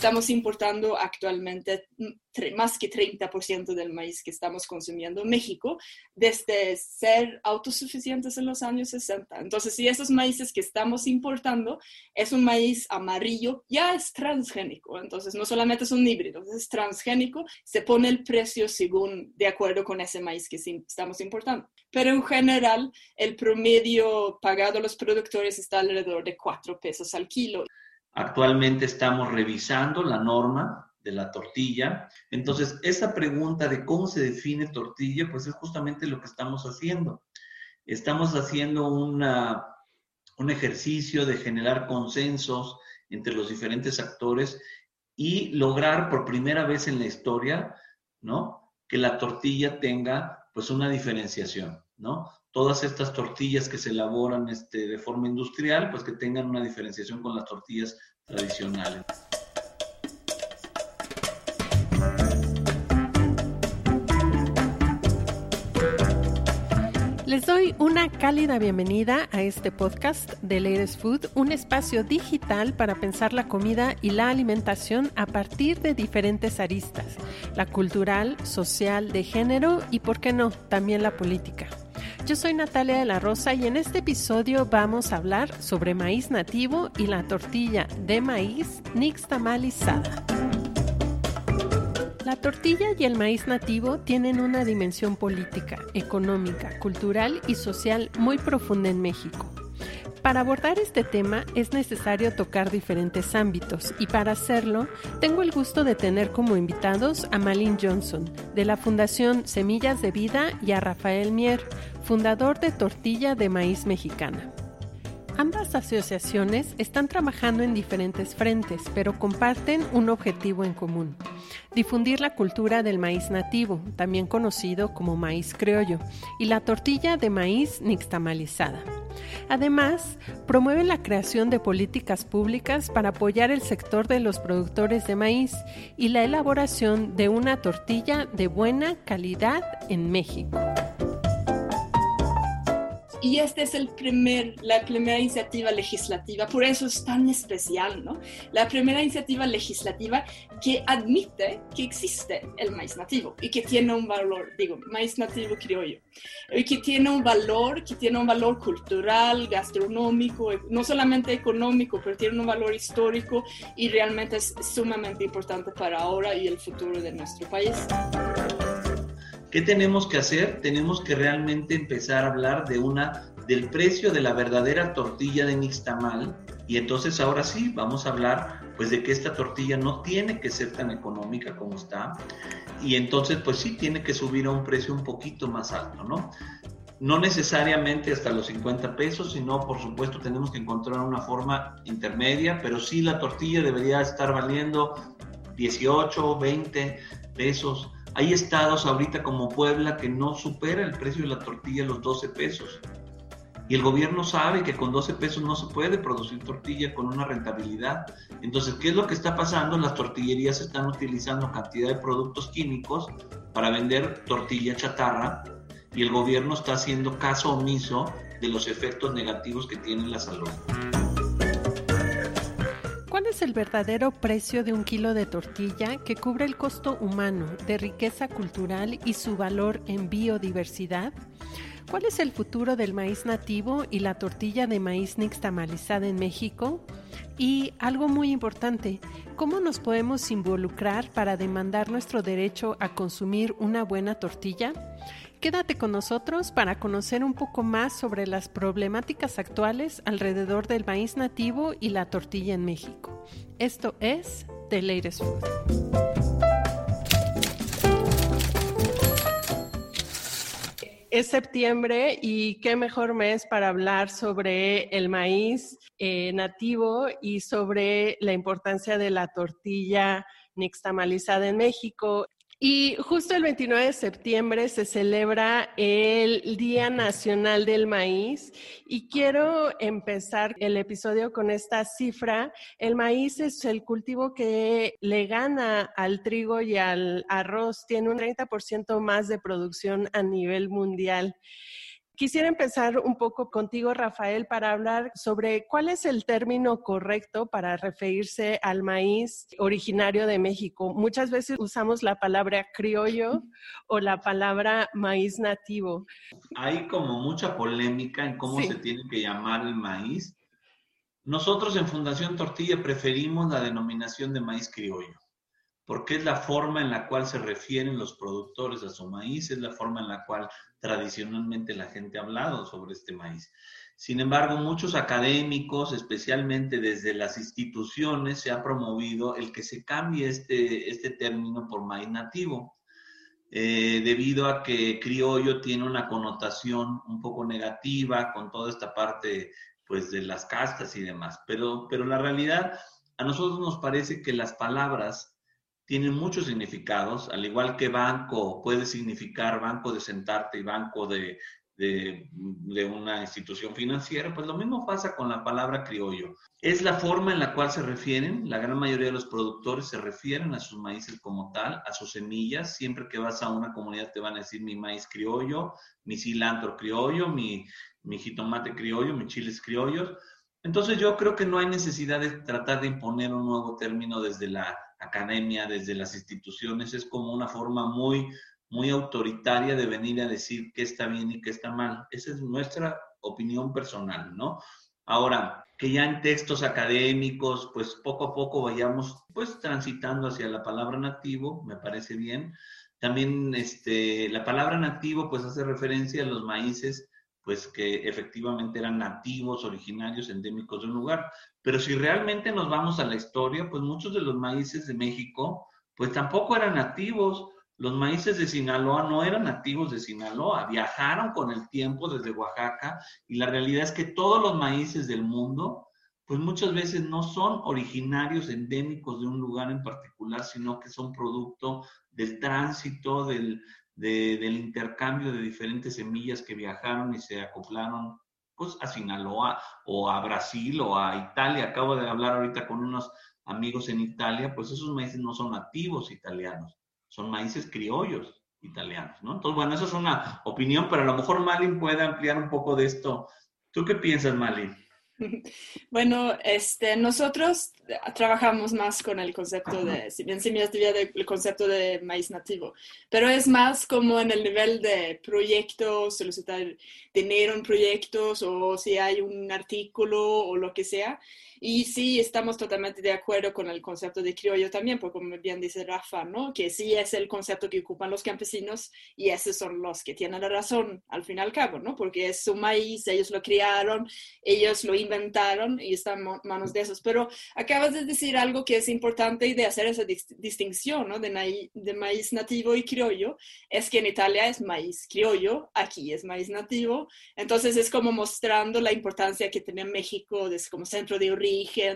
Estamos importando actualmente más que 30% del maíz que estamos consumiendo en México desde ser autosuficientes en los años 60. Entonces, si esos maíces que estamos importando es un maíz amarillo, ya es transgénico. Entonces, no solamente es un híbrido, es transgénico, se pone el precio según de acuerdo con ese maíz que estamos importando. Pero en general, el promedio pagado a los productores está alrededor de 4 pesos al kilo. Actualmente estamos revisando la norma de la tortilla. Entonces, esa pregunta de cómo se define tortilla, pues es justamente lo que estamos haciendo. Estamos haciendo un ejercicio de generar consensos entre los diferentes actores y lograr por primera vez en la historia, ¿no? Que la tortilla tenga pues una diferenciación, ¿no? Todas estas tortillas que se elaboran este, de forma industrial, pues que tengan una diferenciación con las tortillas tradicionales. Les doy una cálida bienvenida a este podcast de Ladies Food, un espacio digital para pensar la comida y la alimentación a partir de diferentes aristas, la cultural, social, de género y, por qué no, también la política. Yo soy Natalia de la Rosa y en este episodio vamos a hablar sobre maíz nativo y la tortilla de maíz nixtamalizada. La tortilla y el maíz nativo tienen una dimensión política, económica, cultural y social muy profunda en México. Para abordar este tema es necesario tocar diferentes ámbitos y para hacerlo tengo el gusto de tener como invitados a Malin Johnson de la Fundación Semillas de Vida y a Rafael Mier, fundador de Tortilla de Maíz Mexicana. Ambas asociaciones están trabajando en diferentes frentes, pero comparten un objetivo en común, difundir la cultura del maíz nativo, también conocido como maíz criollo, y la tortilla de maíz nixtamalizada. Además, promueven la creación de políticas públicas para apoyar el sector de los productores de maíz y la elaboración de una tortilla de buena calidad en México. Y esta es el primer, la primera iniciativa legislativa, por eso es tan especial, ¿no? La primera iniciativa legislativa que admite que existe el maíz nativo y que tiene un valor, digo, maíz nativo criollo, y que tiene un valor, que tiene un valor cultural, gastronómico, no solamente económico, pero tiene un valor histórico y realmente es sumamente importante para ahora y el futuro de nuestro país. ¿Qué tenemos que hacer? Tenemos que realmente empezar a hablar de una del precio de la verdadera tortilla de nixtamal y entonces ahora sí vamos a hablar pues de que esta tortilla no tiene que ser tan económica como está y entonces pues sí tiene que subir a un precio un poquito más alto, ¿no? No necesariamente hasta los 50 pesos, sino por supuesto tenemos que encontrar una forma intermedia, pero sí la tortilla debería estar valiendo 18, 20 pesos hay estados ahorita como Puebla que no supera el precio de la tortilla los 12 pesos. Y el gobierno sabe que con 12 pesos no se puede producir tortilla con una rentabilidad. Entonces, ¿qué es lo que está pasando? Las tortillerías están utilizando cantidad de productos químicos para vender tortilla chatarra y el gobierno está haciendo caso omiso de los efectos negativos que tiene la salud. ¿Cuál es el verdadero precio de un kilo de tortilla que cubre el costo humano de riqueza cultural y su valor en biodiversidad? ¿Cuál es el futuro del maíz nativo y la tortilla de maíz nixtamalizada en México? Y algo muy importante, ¿cómo nos podemos involucrar para demandar nuestro derecho a consumir una buena tortilla? Quédate con nosotros para conocer un poco más sobre las problemáticas actuales alrededor del maíz nativo y la tortilla en México. Esto es The Latest Food. Es septiembre y qué mejor mes para hablar sobre el maíz eh, nativo y sobre la importancia de la tortilla nixtamalizada en México. Y justo el 29 de septiembre se celebra el Día Nacional del Maíz y quiero empezar el episodio con esta cifra. El maíz es el cultivo que le gana al trigo y al arroz, tiene un 30% más de producción a nivel mundial. Quisiera empezar un poco contigo, Rafael, para hablar sobre cuál es el término correcto para referirse al maíz originario de México. Muchas veces usamos la palabra criollo o la palabra maíz nativo. Hay como mucha polémica en cómo se tiene que llamar el maíz. Nosotros en Fundación Tortilla preferimos la denominación de maíz criollo porque es la forma en la cual se refieren los productores a su maíz, es la forma en la cual tradicionalmente la gente ha hablado sobre este maíz. Sin embargo, muchos académicos, especialmente desde las instituciones, se ha promovido el que se cambie este, este término por maíz nativo, eh, debido a que criollo tiene una connotación un poco negativa con toda esta parte pues, de las castas y demás. Pero, pero la realidad, a nosotros nos parece que las palabras tienen muchos significados, al igual que banco puede significar banco de sentarte y banco de, de, una institución financiera, pues lo mismo pasa con la palabra criollo. Es la forma en la cual se refieren, la gran mayoría de los productores se refieren a sus maíces como tal, a sus semillas. Siempre que vas a una comunidad te van a decir mi maíz criollo, mi cilantro criollo, mi, mi jitomate criollo, mis chiles criollos. Entonces yo creo que no hay necesidad de tratar de imponer un nuevo término desde la academia, desde las instituciones, es como una forma muy, muy autoritaria de venir a decir qué está bien y qué está mal. Esa es nuestra opinión personal, ¿no? Ahora, que ya en textos académicos, pues poco a poco vayamos pues transitando hacia la palabra nativo, me parece bien. También este, la palabra nativo pues hace referencia a los maíces pues que efectivamente eran nativos, originarios, endémicos de un lugar. Pero si realmente nos vamos a la historia, pues muchos de los maíces de México, pues tampoco eran nativos. Los maíces de Sinaloa no eran nativos de Sinaloa, viajaron con el tiempo desde Oaxaca y la realidad es que todos los maíces del mundo, pues muchas veces no son originarios endémicos de un lugar en particular, sino que son producto del tránsito, del, del intercambio de diferentes semillas que viajaron y se acoplaron pues a Sinaloa o a Brasil o a Italia. Acabo de hablar ahorita con unos amigos en Italia, pues esos maíces no son nativos italianos, son maíces criollos italianos, ¿no? Entonces, bueno, eso es una opinión, pero a lo mejor Malin puede ampliar un poco de esto. ¿Tú qué piensas, Malin? Bueno, este, nosotros trabajamos más con el concepto de, si bien semillas de el concepto de maíz nativo, pero es más como en el nivel de proyectos, solicitar dinero en proyectos o si hay un artículo o lo que sea. Y sí, estamos totalmente de acuerdo con el concepto de criollo también, porque como bien dice Rafa, ¿no? Que sí es el concepto que ocupan los campesinos y esos son los que tienen la razón al fin y al cabo, ¿no? Porque es su maíz, ellos lo criaron, ellos lo inventaron y están en manos de esos. Pero acabas de decir algo que es importante y de hacer esa distinción, ¿no? De, de maíz nativo y criollo, es que en Italia es maíz criollo, aquí es maíz nativo. Entonces es como mostrando la importancia que tiene México como centro de origen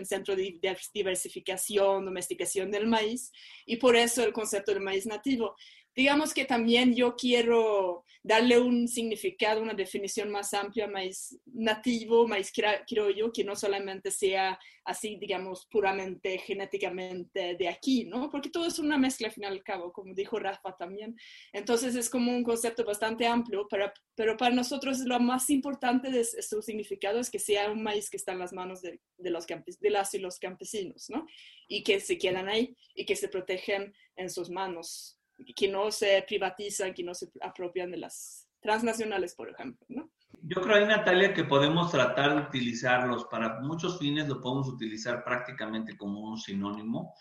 centro de diversificación, domesticación del maíz, y por eso el concepto del maíz nativo digamos que también yo quiero darle un significado, una definición más amplia, maíz nativo, maíz criollo, que no solamente sea así, digamos, puramente genéticamente de aquí, ¿no? Porque todo es una mezcla al fin y al cabo, como dijo Rafa también. Entonces es como un concepto bastante amplio, pero, pero para nosotros lo más importante de su significado es que sea un maíz que está en las manos de, de los de las y los campesinos, ¿no? Y que se quedan ahí y que se protegen en sus manos que no se privatizan, que no se apropian de las transnacionales, por ejemplo, ¿no? Yo creo ahí, Natalia, que podemos tratar de utilizarlos para muchos fines, lo podemos utilizar prácticamente como un sinónimo.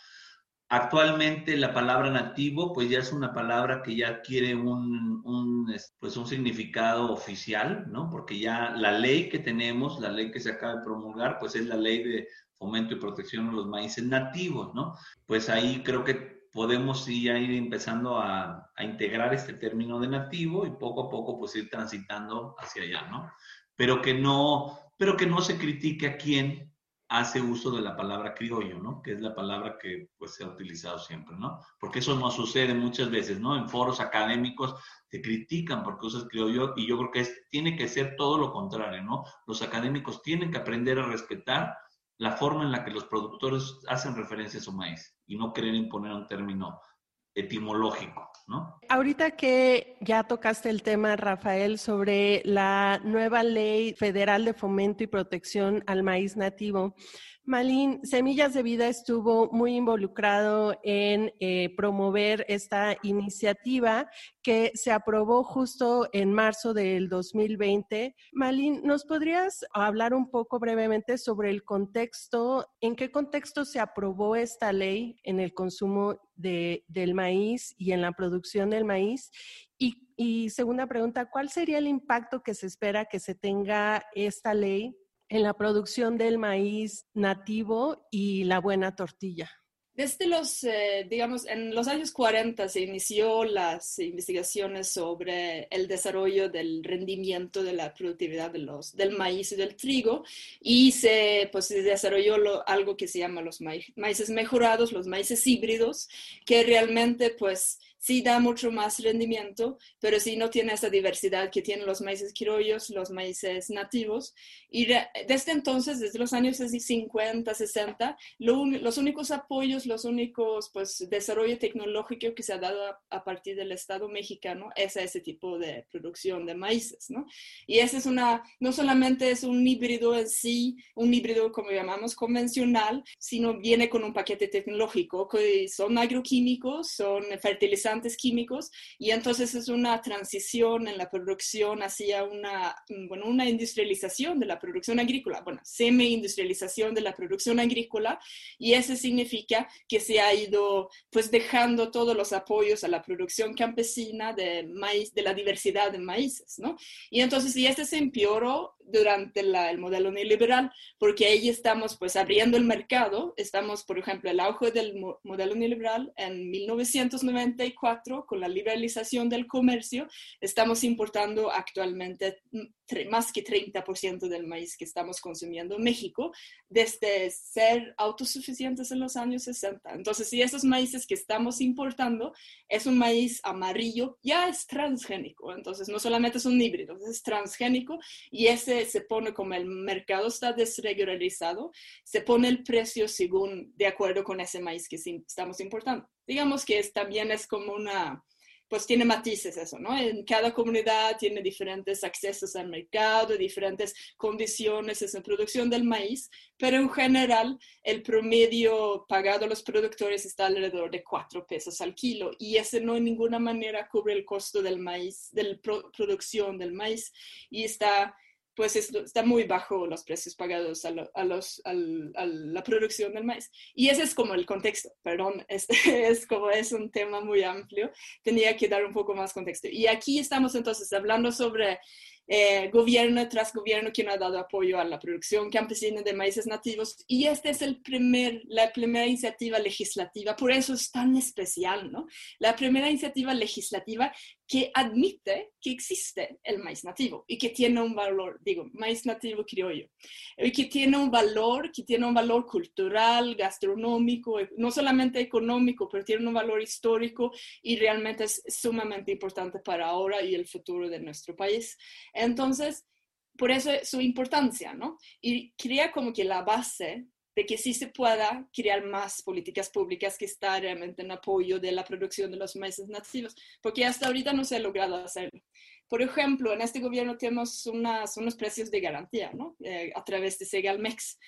Actualmente la palabra nativo pues ya es una palabra que ya adquiere un, un, pues un significado oficial, ¿no? Porque ya la ley que tenemos, la ley que se acaba de promulgar, pues es la ley de fomento y protección de los maíces nativos, ¿no? Pues ahí creo que podemos ya ir empezando a, a, integrar este término de nativo y poco a poco pues ir transitando hacia allá, ¿no? Pero que no, pero que no se critique a quién hace uso de la palabra criollo, ¿no? Que es la palabra que pues se ha utilizado siempre, ¿no? Porque eso no sucede muchas veces, ¿no? En foros académicos te critican porque usas criollo y yo creo que es, tiene que ser todo lo contrario, ¿no? Los académicos tienen que aprender a respetar la forma en la que los productores hacen referencia a su maíz y no querer imponer un término etimológico, ¿no? Ahorita que ya tocaste el tema, Rafael, sobre la nueva ley federal de fomento y protección al maíz nativo, Malín, Semillas de Vida estuvo muy involucrado en eh, promover esta iniciativa que se aprobó justo en marzo del 2020. Malín, ¿nos podrías hablar un poco brevemente sobre el contexto? ¿En qué contexto se aprobó esta ley en el consumo de, del maíz y en la producción del maíz? Y segunda pregunta, ¿cuál sería el impacto que se espera que se tenga esta ley en la producción del maíz nativo y la buena tortilla? Desde los, eh, digamos, en los años 40 se inició las investigaciones sobre el desarrollo del rendimiento de la productividad de los, del maíz y del trigo y se, pues, se desarrolló algo que se llama los maíces mejorados, los maíces híbridos, que realmente pues sí da mucho más rendimiento, pero sí no tiene esa diversidad que tienen los maíces criollos, los maíces nativos. Y desde entonces, desde los años 50, 60, los únicos apoyos, los únicos pues, desarrollo tecnológico que se ha dado a, partir del Estado mexicano es a ese tipo de producción de maíces, ¿no? Y ese es una, no solamente es un híbrido en sí, un híbrido como llamamos convencional, sino viene con un paquete tecnológico que son agroquímicos, son fertilizantes, químicos y entonces es una transición en la producción hacia una, bueno, una industrialización de la producción agrícola, bueno, semi-industrialización de la producción agrícola y eso significa que se ha ido pues dejando todos los apoyos a la producción campesina de maíz, de la diversidad de maíces, ¿no? Y entonces, y este se empeoró durante el modelo neoliberal, porque ahí estamos pues abriendo el mercado, estamos, por ejemplo, el auge del modelo neoliberal en 1994, con la liberalización del comercio, estamos importando actualmente más que 30% del maíz que estamos consumiendo en México, desde ser autosuficientes en los años 60. Entonces, si esos maíces que estamos importando es un maíz amarillo, ya es transgénico, entonces no solamente es un híbrido, es transgénico y ese se, pone como el mercado está desregularizado, se pone el precio según, de acuerdo con ese maíz que estamos importando. Digamos que también es como una, pues tiene matices eso, ¿no? En cada comunidad tiene diferentes accesos al mercado, diferentes condiciones en producción del maíz, pero en general el promedio pagado a los productores está alrededor de 4 pesos al kilo y ese no en ninguna manera cubre el costo del maíz, de la producción del maíz y está pues está muy bajo los precios pagados a, los, a, la producción del maíz. Y ese es como el contexto, perdón, este es como es un tema muy amplio, tenía que dar un poco más contexto. Y aquí estamos entonces hablando sobre eh, gobierno tras gobierno que ha dado apoyo a la producción campesina de maíces nativos y esta es el primer, la primera iniciativa legislativa, por eso es tan especial, ¿no? La primera iniciativa legislativa que admite que existe el maíz nativo y que tiene un valor, digo, maíz nativo criollo, y que tiene un valor, que tiene un valor cultural, gastronómico, no solamente económico, pero tiene un valor histórico y realmente es sumamente importante para ahora y el futuro de nuestro país. Entonces, por eso es su importancia, ¿no? Y crea como que la base de que sí se pueda crear más políticas públicas que están realmente en apoyo de la producción de los maíces nativos, porque hasta ahorita no se ha logrado hacerlo. Por ejemplo, en este gobierno tenemos unas, unos precios de garantía, ¿no? Eh, a través de Segalmex.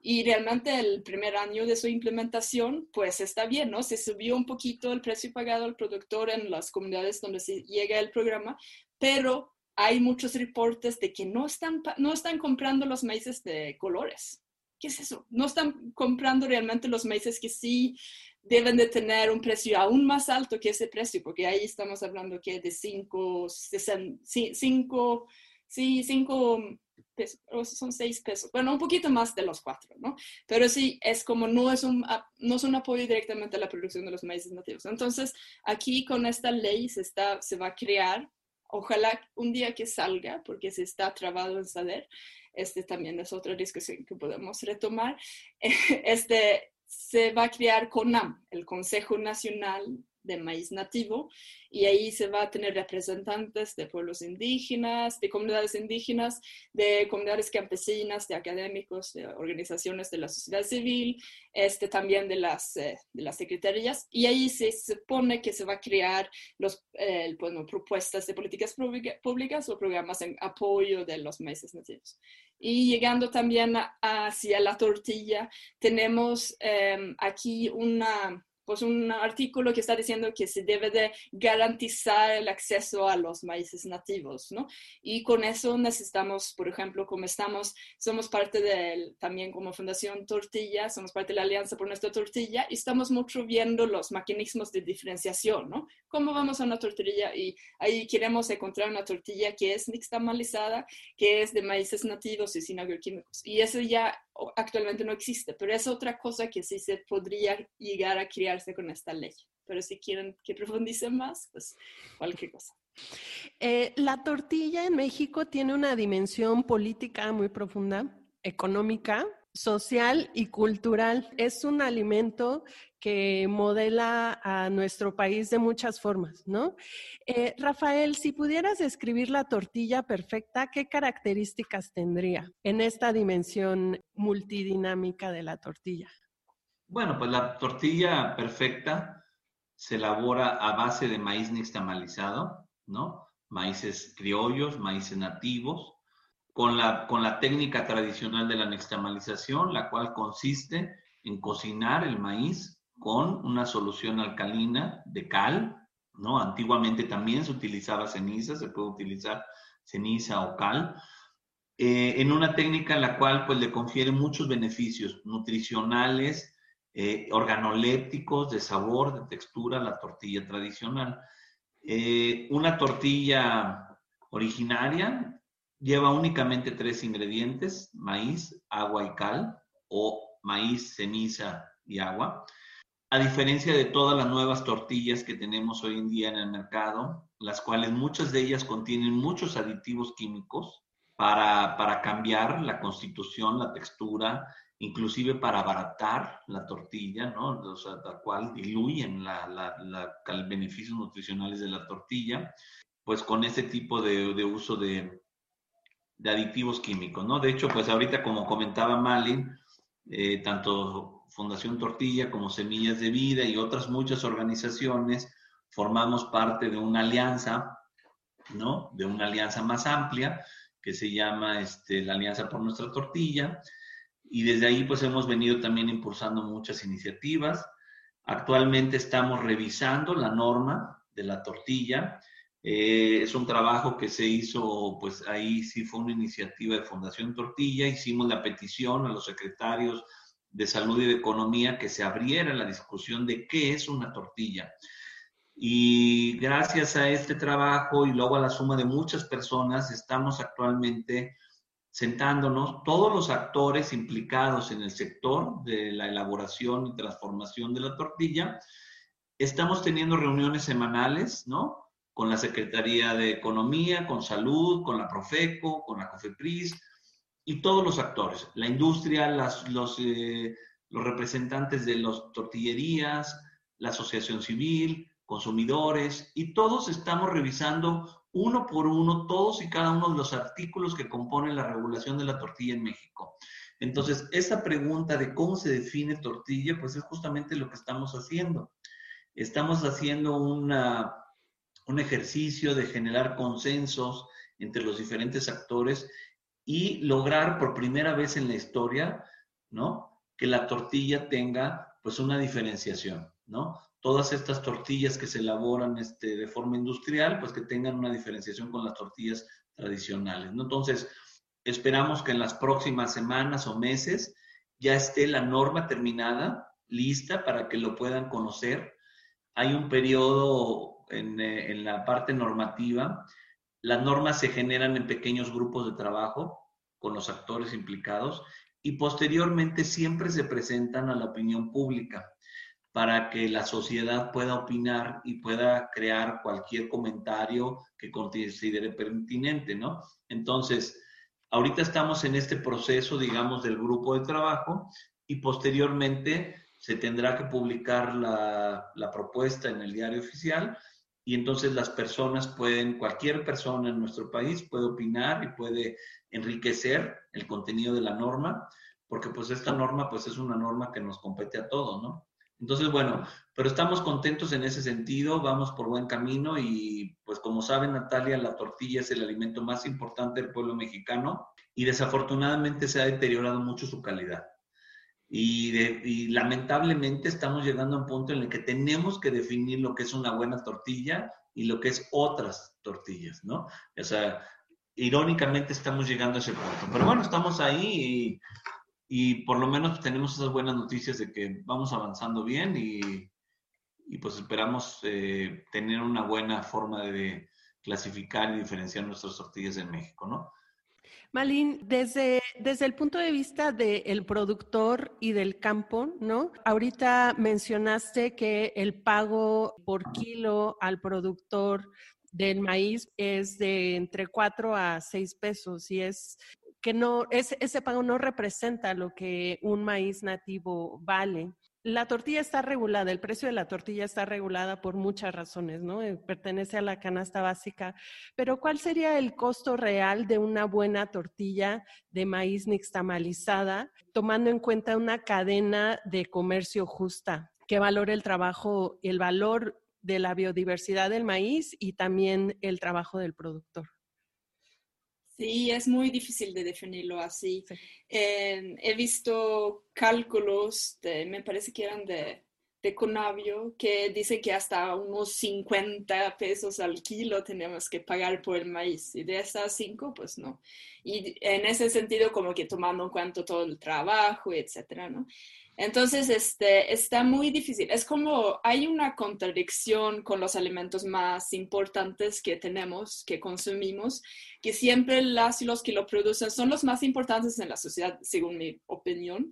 Y realmente el primer año de su implementación, pues está bien, ¿no? Se subió un poquito el precio pagado al productor en las comunidades donde se llega el programa, pero hay muchos reportes de que no están, no están comprando los maíces de colores. ¿Qué es eso? No están comprando realmente los maíces que sí deben de tener un precio aún más alto que ese precio, porque ahí estamos hablando que de 5, 5, sí, 5 pesos, son 6 pesos, bueno, un poquito más de los 4, ¿no? Pero sí, es como no es, un, no es un apoyo directamente a la producción de los maíces nativos. Entonces, aquí con esta ley se, está, se va a crear, ojalá un día que salga, porque se está trabado en saber, este también es otra discusión que podemos retomar, este, se va a crear CONAM, el Consejo Nacional de maíz nativo y ahí se va a tener representantes de pueblos indígenas, de comunidades indígenas, de comunidades campesinas, de académicos, de organizaciones de la sociedad civil, este, también de las, eh, de las secretarías y ahí se supone que se va a crear los, eh, bueno, propuestas de políticas públicas o programas en apoyo de los maíces nativos. Y llegando también hacia la tortilla, tenemos eh, aquí una pues un artículo que está diciendo que se debe de garantizar el acceso a los maíces nativos, ¿no? Y con eso necesitamos, por ejemplo, como estamos, somos parte del, también como Fundación Tortilla, somos parte de la Alianza por Nuestra Tortilla y estamos mucho viendo los mecanismos de diferenciación, ¿no? ¿Cómo vamos a una tortilla? Y ahí queremos encontrar una tortilla que es nixtamalizada, que es de maíces nativos y sin agroquímicos. Y eso ya actualmente no existe, pero es otra cosa que sí se podría llegar a crearse con esta ley. Pero si quieren que profundice más, pues cualquier cosa. Eh, la tortilla en México tiene una dimensión política muy profunda, económica, social y cultural. Es un alimento que modela a nuestro país de muchas formas, ¿no? Eh, Rafael, si pudieras describir la tortilla perfecta, ¿qué características tendría en esta dimensión multidinámica de la tortilla? Bueno, pues la tortilla perfecta se elabora a base de maíz nixtamalizado, ¿no? Maíces criollos, maíces nativos, con la, con la técnica tradicional de la nixtamalización, la cual consiste en cocinar el maíz con una solución alcalina de cal, ¿no? Antiguamente también se utilizaba ceniza, se puede utilizar ceniza o cal, eh, en una técnica en la cual pues le confiere muchos beneficios nutricionales, eh, organolépticos, de sabor, de textura, la tortilla tradicional. Eh, una tortilla originaria Lleva únicamente tres ingredientes, maíz, agua y cal, o maíz, ceniza y agua. A diferencia de todas las nuevas tortillas que tenemos hoy en día en el mercado, las cuales muchas de ellas contienen muchos aditivos químicos para, para cambiar la constitución, la textura, inclusive para abaratar la tortilla, ¿no? O sea, tal cual diluyen la, la, los beneficios nutricionales de la tortilla, pues con ese tipo de uso de, de aditivos químicos, ¿no? De hecho, pues ahorita como comentaba Malin, eh, tanto Fundación Tortilla como Semillas de Vida y otras muchas organizaciones formamos parte de una alianza, ¿no? De una alianza más amplia que se llama este, la Alianza por Nuestra Tortilla. Y desde ahí pues hemos venido también impulsando muchas iniciativas. Actualmente estamos revisando la norma de la tortilla eh, es un trabajo que se hizo, pues ahí sí fue una iniciativa de Fundación Tortilla. Hicimos la petición a los secretarios de Salud y de Economía que se abriera la discusión de qué es una tortilla. Y gracias a este trabajo y luego a la suma de muchas personas, estamos actualmente sentándonos, todos los actores implicados en el sector de la elaboración y transformación de la tortilla, estamos teniendo reuniones semanales, ¿no? Con la Secretaría de Economía, con Salud, con la Profeco, con la COFEPRIS y todos los actores, la industria, los, eh, los representantes de las tortillerías, la asociación civil, consumidores, y todos estamos revisando uno por uno todos y cada uno de los artículos que componen la regulación de la tortilla en México. Entonces, esa pregunta de cómo se define tortilla, pues es justamente lo que estamos haciendo. Estamos haciendo una un ejercicio de generar consensos entre los diferentes actores y lograr por primera vez en la historia, ¿no? Que la tortilla tenga pues una diferenciación, ¿no? Todas estas tortillas que se elaboran este, de forma industrial, pues que tengan una diferenciación con las tortillas tradicionales. ¿no? Entonces, esperamos que en las próximas semanas o meses ya esté la norma terminada, lista para que lo puedan conocer. Hay un periodo en, eh, en la parte normativa. Las normas se generan en pequeños grupos de trabajo con los actores implicados y posteriormente siempre se presentan a la opinión pública para que la sociedad pueda opinar y pueda crear cualquier comentario que considere pertinente, ¿no? Entonces, ahorita estamos en este proceso, digamos, del grupo de trabajo y posteriormente se tendrá que publicar la, la propuesta en el diario oficial y entonces las personas pueden, cualquier persona en nuestro país puede opinar y puede enriquecer el contenido de la norma, porque pues esta norma pues es una norma que nos compete a todos, ¿no? Entonces, bueno, pero estamos contentos en ese sentido, vamos por buen camino y pues como saben, Natalia, la tortilla es el alimento más importante del pueblo mexicano y desafortunadamente se ha deteriorado mucho su calidad. Y, lamentablemente estamos llegando a un punto en el que tenemos que definir lo que es una buena tortilla y lo que es otras tortillas, ¿no? O sea, irónicamente estamos llegando a ese punto. Pero bueno, estamos ahí y y por lo menos tenemos esas buenas noticias de que vamos avanzando bien y, y pues esperamos eh, tener una buena forma de clasificar y diferenciar nuestras tortillas en México, ¿no? Malin, desde, desde el punto de vista del productor y del campo, ¿no? Ahorita mencionaste que el pago por kilo al productor del maíz es de entre 4 a 6 pesos y es que no, ese, ese pago no representa lo que un maíz nativo vale. La tortilla está regulada, el precio de la tortilla está regulada por muchas razones, ¿no? Eh, pertenece a la canasta básica, pero ¿cuál sería el costo real de una buena tortilla de maíz nixtamalizada, tomando en cuenta una cadena de comercio justa que valore el trabajo, el valor de la biodiversidad del maíz y también el trabajo del productor? Sí, es muy difícil de definirlo así. he visto cálculos, me parece que eran de, de Conavio, que dice que hasta unos 50 pesos al kilo tenemos que pagar por el maíz. Y de esas 5, pues no. Y en ese sentido, como que tomando en cuenta todo el trabajo, etcétera, ¿no? Entonces, este, está muy difícil. Es como hay una contradicción con los alimentos más importantes que tenemos, que consumimos, que siempre las y los que lo producen son los más importantes en la sociedad, según mi opinión.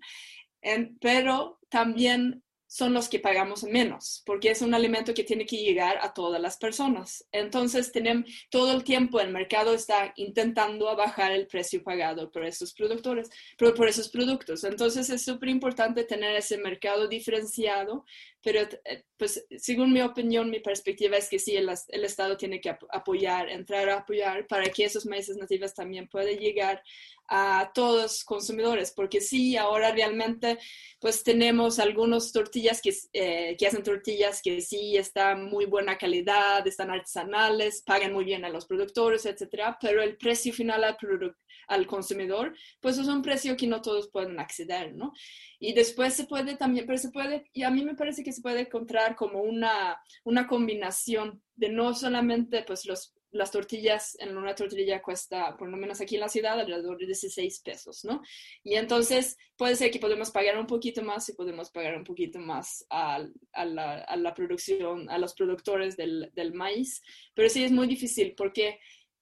pero también son los que pagamos menos, porque es un alimento que tiene que llegar a todas las personas. Entonces, tenemos, todo el tiempo el mercado está intentando bajar el precio pagado por esos productores, por, por esos productos. Entonces, es súper importante tener ese mercado diferenciado, pero eh, pues según mi opinión, mi perspectiva es que sí, el, el Estado tiene que apoyar, entrar a apoyar para que esos maíces nativos también puedan llegar a todos consumidores, porque sí, ahora realmente pues tenemos algunos tortillas que, eh, que hacen tortillas que sí están muy buena calidad, están artesanales, pagan muy bien a los productores, etcétera, pero el precio final al producto al consumidor, pues es un precio que no todos pueden acceder, ¿no? Y después se puede también, pero se puede, y a mí me parece que se puede encontrar como una, una combinación de no solamente pues los las tortillas en una tortilla cuesta, por lo menos aquí en la ciudad, alrededor de 16 pesos, ¿no? Y entonces puede ser que podemos pagar un poquito más y podemos pagar un poquito más a, a, la, a la, producción, a los productores del, del, maíz, pero sí es muy difícil porque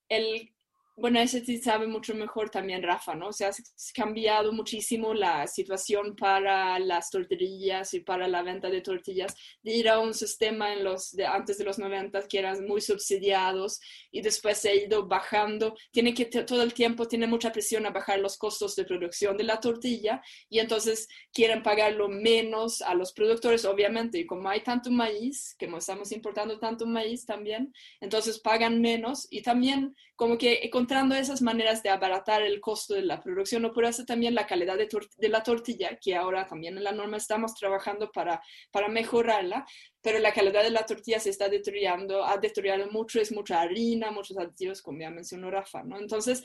el, bueno, ese sí sabe mucho mejor también Rafa, ¿no? O sea, ha cambiado muchísimo la situación para las tortillas y para la venta de tortillas, de ir a un sistema en los de antes de los 90 que eran muy subsidiados y después se ha ido bajando. Tiene que todo el tiempo tiene mucha presión a bajar los costos de producción de la tortilla y entonces quieren pagarlo menos a los productores, obviamente, y como hay tanto maíz, que estamos importando tanto maíz también, entonces pagan menos y también como que encontrando esas maneras de abaratar el costo de la producción, o por eso también la calidad de, de, la tortilla, que ahora también en la norma estamos trabajando para, para mejorarla, pero la calidad de la tortilla se está deteriorando, ha deteriorado mucho, es mucha harina, muchos aditivos, como ya mencionó Rafa, ¿no? Entonces,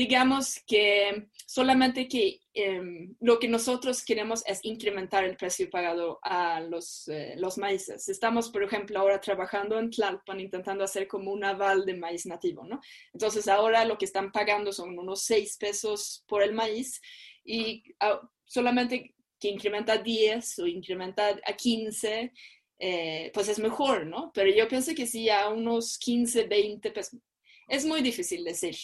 digamos que solamente que em, lo que nosotros queremos es incrementar el precio pagado a los, eh, los maíces. Estamos, por ejemplo, ahora trabajando en Tlalpan intentando hacer como un aval de maíz nativo, ¿no? Entonces ahora lo que están pagando son unos 6 pesos por el maíz y ah, solamente que incrementa a 10 o incrementa a 15, eh, pues es mejor, ¿no? Pero yo pienso que sí, a unos 15, 20 pesos. Es muy difícil decir,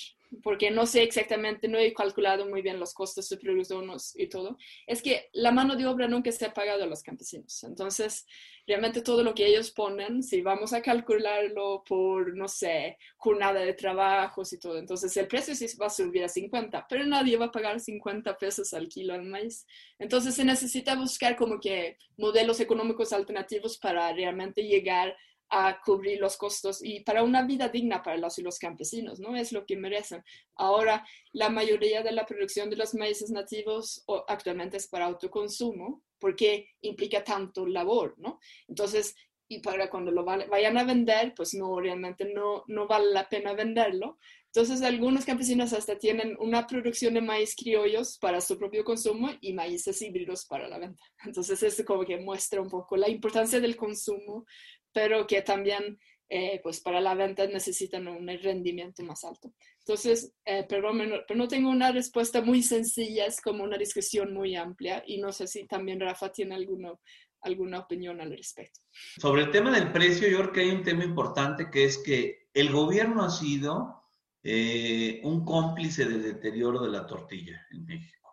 porque no sé exactamente, no he calculado muy bien los costos de producción y todo, es que la mano de obra nunca se ha pagado a los campesinos. Entonces, realmente todo lo que ellos ponen, si vamos a calcularlo por, no sé, jornada de trabajos y todo, entonces el precio sí va a subir a 50, pero nadie va a pagar 50 pesos al kilo al maíz. Entonces, se necesita buscar como que modelos económicos alternativos para realmente llegar a cubrir los costos y para una vida digna para los y los campesinos, ¿no? Es lo que merecen. Ahora, la mayoría de la producción de los maíces nativos actualmente es para autoconsumo porque implica tanto labor, ¿no? Entonces, y para cuando lo vayan a vender, pues no, realmente no, no vale la pena venderlo. Entonces, algunos campesinos hasta tienen una producción de maíz criollos para su propio consumo y maíces híbridos para la venta. Entonces, eso como que muestra un poco la importancia del consumo pero que también eh, pues para la venta necesitan un rendimiento más alto. Entonces, eh, pero, pero, no tengo una respuesta muy sencilla, es como una discusión muy amplia y no sé si también Rafa tiene alguno, alguna opinión al respecto. Sobre el tema del precio, yo creo que hay un tema importante que es que el gobierno ha sido eh, un cómplice del deterioro de la tortilla en México.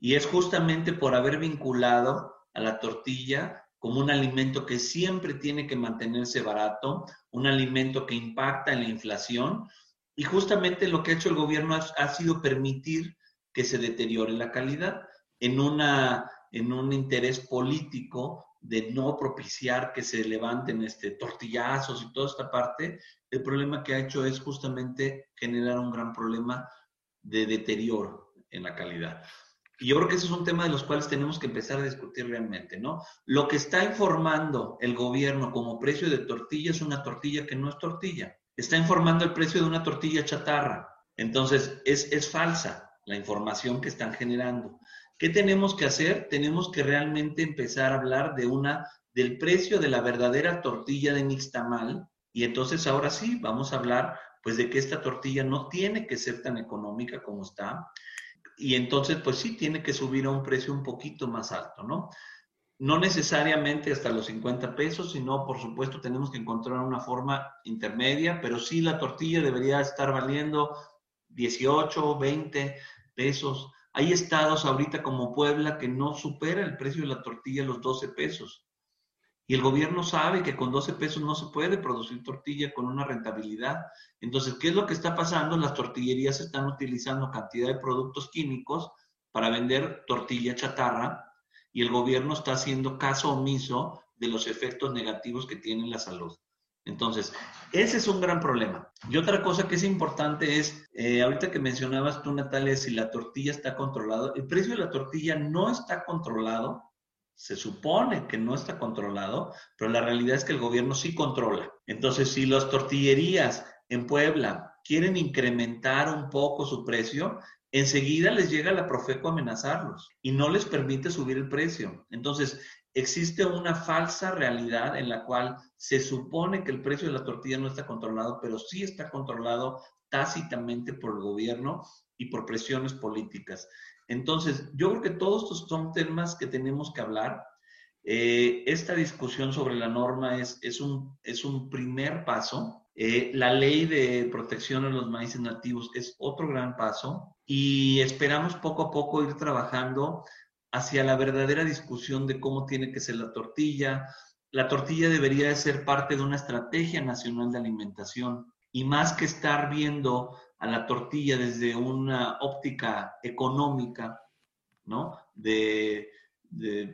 Y es justamente por haber vinculado a la tortilla como un alimento que siempre tiene que mantenerse barato, un alimento que impacta en la inflación. Y justamente lo que ha hecho el gobierno ha, sido permitir que se deteriore la calidad en, una, en un interés político de no propiciar que se levanten este, tortillazos y toda esta parte, el problema que ha hecho es justamente generar un gran problema de deterioro en la calidad. Y yo creo que ese es un tema de los cuales tenemos que empezar a discutir realmente, ¿no? Lo que está informando el gobierno como precio de tortilla es una tortilla que no es tortilla. Está informando el precio de una tortilla chatarra. Entonces, es, es falsa la información que están generando. ¿Qué tenemos que hacer? Tenemos que realmente empezar a hablar de una, del precio de la verdadera tortilla de nixtamal. Y entonces ahora sí, vamos a hablar pues de que esta tortilla no tiene que ser tan económica como está, y entonces pues sí tiene que subir a un precio un poquito más alto, ¿no? No necesariamente hasta los 50 pesos, sino por supuesto tenemos que encontrar una forma intermedia, pero sí la tortilla debería estar valiendo 18, 20 pesos. Hay estados ahorita como Puebla que no supera el precio de la tortilla los 12 pesos. Y el gobierno sabe que con 12 pesos no se puede producir tortilla con una rentabilidad. Entonces, ¿qué es lo que está pasando? Las tortillerías están utilizando cantidad de productos químicos para vender tortilla chatarra y el gobierno está haciendo caso omiso de los efectos negativos que tiene la salud. Entonces, ese es un gran problema. Y otra cosa que es importante es, eh, ahorita que mencionabas tú, Natalia, si la tortilla está controlada, el precio de la tortilla no está controlado se supone que no está controlado, pero la realidad es que el gobierno sí controla. Entonces, si las tortillerías en Puebla quieren incrementar un poco su precio, enseguida les llega la Profeco a amenazarlos y no les permite subir el precio. Entonces, existe una falsa realidad en la cual se supone que el precio de la tortilla no está controlado, pero sí está controlado tácitamente por el gobierno y por presiones políticas. Entonces, yo creo que todos estos son temas que tenemos que hablar. Eh, esta discusión sobre la norma es, es, un, es un primer paso. Eh, la ley de protección a los maíces nativos es otro gran paso y esperamos poco a poco ir trabajando hacia la verdadera discusión de cómo tiene que ser la tortilla. La tortilla debería de ser parte de una estrategia nacional de alimentación y más que estar viendo a la tortilla desde una óptica económica, ¿no? De,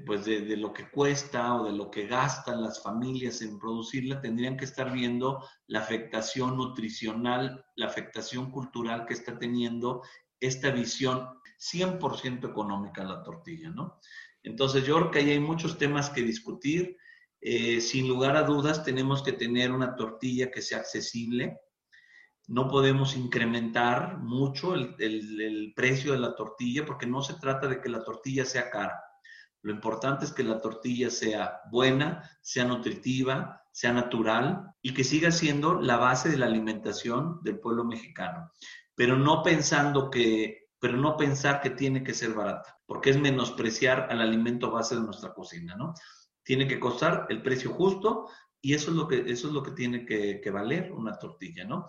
pues de, lo que cuesta o de lo que gastan las familias en producirla, tendrían que estar viendo la afectación nutricional, la afectación cultural que está teniendo esta visión 100% económica de la tortilla, ¿no? Entonces yo creo que ahí hay muchos temas que discutir. Eh, sin lugar a dudas tenemos que tener una tortilla que sea accesible, no podemos incrementar mucho el, precio de la tortilla porque no se trata de que la tortilla sea cara. Lo importante es que la tortilla sea buena, sea nutritiva, sea natural y que siga siendo la base de la alimentación del pueblo mexicano. Pero no pensando que, pero no pensar que tiene que ser barata, porque es menospreciar al alimento base de nuestra cocina, ¿no? Tiene que costar el precio justo y eso es lo que, eso es lo que tiene que, que valer una tortilla, ¿no?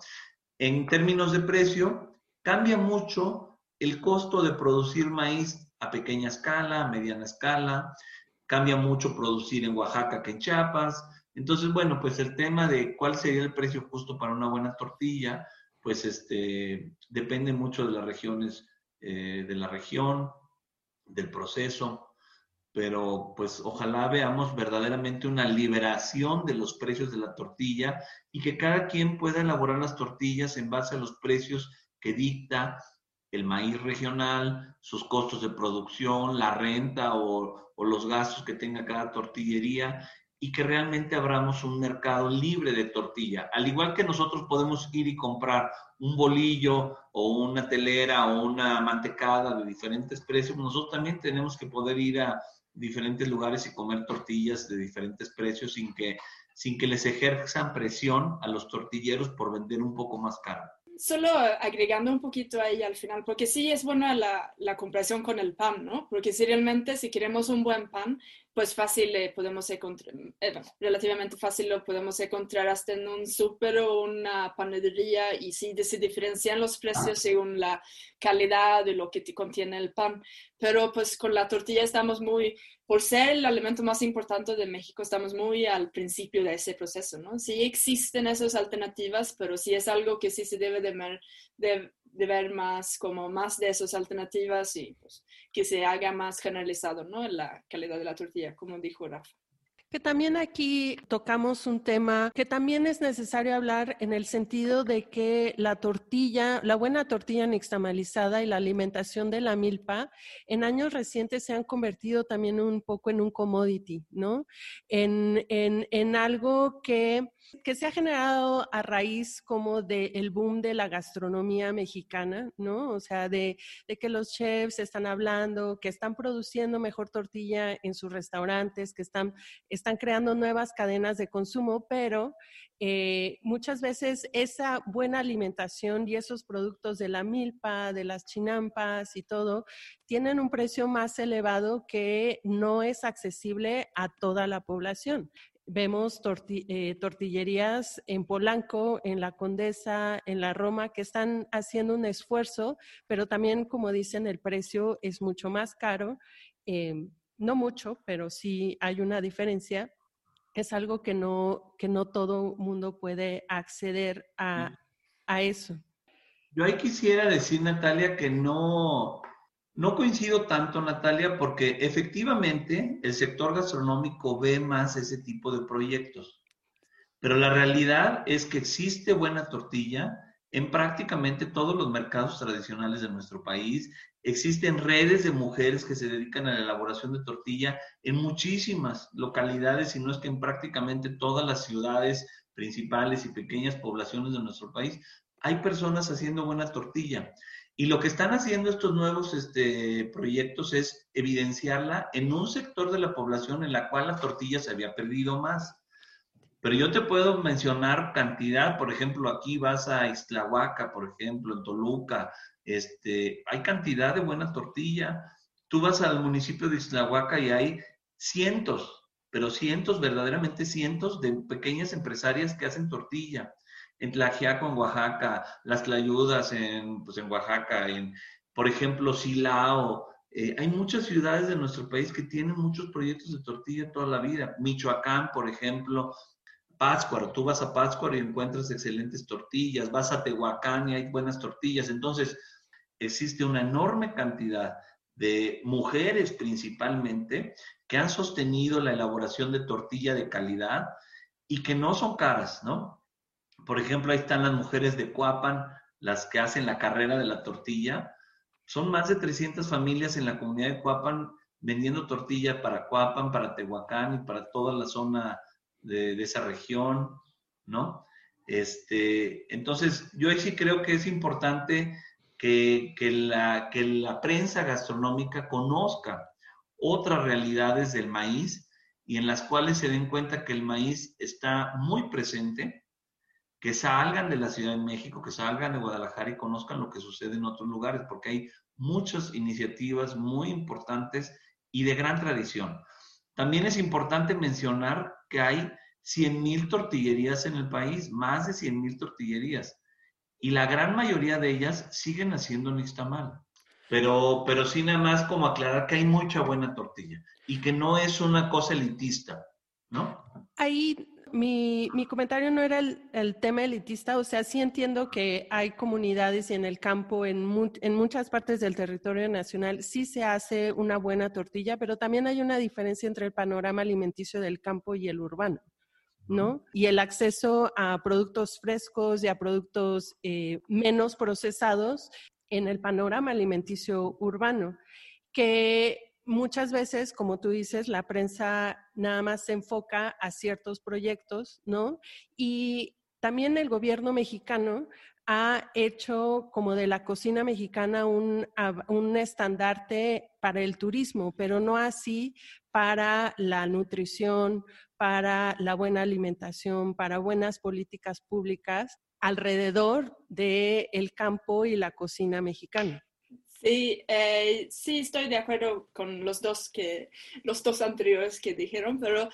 En términos de precio, cambia mucho el costo de producir maíz a pequeña escala, a mediana escala, cambia mucho producir en Oaxaca que en Chiapas. Entonces, bueno, pues el tema de cuál sería el precio justo para una buena tortilla, pues este, depende mucho de las regiones, eh, de la región, del proceso, pero pues ojalá veamos verdaderamente una liberación de los precios de la tortilla y que cada quien pueda elaborar las tortillas en base a los precios que dicta el maíz regional, sus costos de producción, la renta o, los gastos que tenga cada tortillería y que realmente abramos un mercado libre de tortilla. Al igual que nosotros podemos ir y comprar un bolillo o una telera o una mantecada de diferentes precios, nosotros también tenemos que poder ir a diferentes lugares y comer tortillas de diferentes precios sin que, sin que les ejerzan presión a los tortilleros por vender un poco más caro solo agregando un poquito ahí al final, porque sí es buena la, la comparación con el pan, ¿no? Porque si realmente si queremos un buen pan, pues fácil eh, podemos encontrar, eh, relativamente fácil lo podemos encontrar hasta en un súper o una panadería y sí se diferencian los precios según la calidad de lo que contiene el pan. Pero pues con la tortilla estamos muy, por ser el alimento más importante de México, estamos muy al principio de ese proceso, ¿no? Sí existen esas alternativas, pero sí es algo que sí se debe de ver, de ver más como más de esas alternativas y pues, que se haga más generalizado, ¿no? La calidad de la tortilla, como dijo Rafa. Que también aquí tocamos un tema que también es necesario hablar en el sentido de que la tortilla, la buena tortilla nixtamalizada y la alimentación de la milpa en años recientes se han convertido también un poco en un commodity, ¿no? En, en, en algo que que se ha generado a raíz como del boom de la gastronomía mexicana, ¿no? O sea, de, que los chefs están hablando, que están produciendo mejor tortilla en sus restaurantes, que están, están creando nuevas cadenas de consumo, pero eh, muchas veces esa buena alimentación y esos productos de la milpa, de las chinampas y todo, tienen un precio más elevado que no es accesible a toda la población vemos eh, tortillerías en Polanco, en la Condesa, en la Roma, que están haciendo un esfuerzo, pero también, como dicen, el precio es mucho más caro. Em, no mucho, pero sí hay una diferencia. Es algo que no, que no todo mundo puede acceder a, a eso. Yo ahí quisiera decir, Natalia, que no, no coincido tanto, Natalia, porque efectivamente el sector gastronómico ve más ese tipo de proyectos. Pero la realidad es que existe buena tortilla en prácticamente todos los mercados tradicionales de nuestro país. Existen redes de mujeres que se dedican a la elaboración de tortilla en muchísimas localidades, y no es que en prácticamente todas las ciudades principales y pequeñas poblaciones de nuestro país hay personas haciendo buena tortilla. Y lo que están haciendo estos nuevos este, proyectos es evidenciarla en un sector de la población en la cual la tortilla se había perdido más. Pero yo te puedo mencionar cantidad, por ejemplo, aquí vas a Ixtlahuaca, por ejemplo, en Toluca, este, hay cantidad de buena tortilla. Tú vas al municipio de Ixtlahuaca y hay cientos, pero cientos, verdaderamente cientos de pequeñas empresarias que hacen tortilla en Tlaxiaco, en Oaxaca, las Tlayudas en, pues en Oaxaca, en, por ejemplo, Silao. Eh, hay muchas ciudades de nuestro país que tienen muchos proyectos de tortilla toda la vida. Michoacán, por ejemplo, Pátzcuaro. Tú vas a Pátzcuaro y encuentras excelentes tortillas. Vas a Tehuacán y hay buenas tortillas. Entonces, existe una enorme cantidad de mujeres principalmente que han sostenido la elaboración de tortilla de calidad y que no son caras, ¿no? Por ejemplo, ahí están las mujeres de Cuapan, las que hacen la carrera de la tortilla. Son más de 300 familias en la comunidad de Cuapan vendiendo tortilla para Cuapan, para Tehuacán y para toda la zona de, esa región, ¿no? Este, entonces, yo sí creo que es importante que, que, la, que la prensa gastronómica conozca otras realidades del maíz y en las cuales se den cuenta que el maíz está muy presente, que salgan de la Ciudad de México, que salgan de Guadalajara y conozcan lo que sucede en otros lugares, porque hay muchas iniciativas muy importantes y de gran tradición. También es importante mencionar que hay 100 mil tortillerías en el país, más de 100 mil tortillerías, y la gran mayoría de ellas siguen haciendo nixtamal. Pero, pero sí nada más como aclarar que hay mucha buena tortilla y que no es una cosa elitista, ¿no? Ahí mi, mi, comentario no era el, el, tema elitista, o sea, sí entiendo que hay comunidades y en el campo, en, en, muchas partes del territorio nacional, sí se hace una buena tortilla, pero también hay una diferencia entre el panorama alimenticio del campo y el urbano. ¿no? Y el acceso a productos frescos y a productos eh, menos procesados en el panorama alimenticio urbano, que muchas veces, como tú dices, la prensa nada más se enfoca a ciertos proyectos, ¿no? Y también el gobierno mexicano ha hecho como de la cocina mexicana un, un, estandarte para el turismo, pero no así para la nutrición, para la buena alimentación, para buenas políticas públicas alrededor del el campo y la cocina mexicana. Sí, eh, sí, estoy de acuerdo con los dos, que, los dos anteriores que dijeron, pero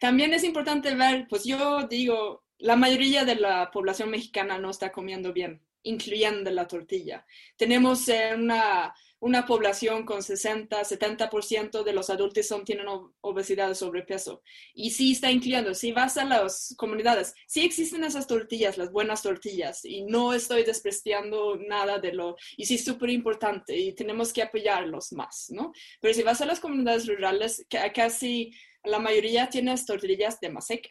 también es importante ver, pues yo digo, la mayoría de la población mexicana no está comiendo bien, incluyendo la tortilla. Tenemos eh, una, una, población con 60, 70% de los adultos son, tienen obesidad o sobrepeso. Y sí está incluyendo, si vas a las comunidades, sí existen esas tortillas, las buenas tortillas, y no estoy despreciando nada de lo, y sí es súper importante y tenemos que apoyarlos más, ¿no? Pero si vas a las comunidades rurales, casi la mayoría tiene tortillas de maseca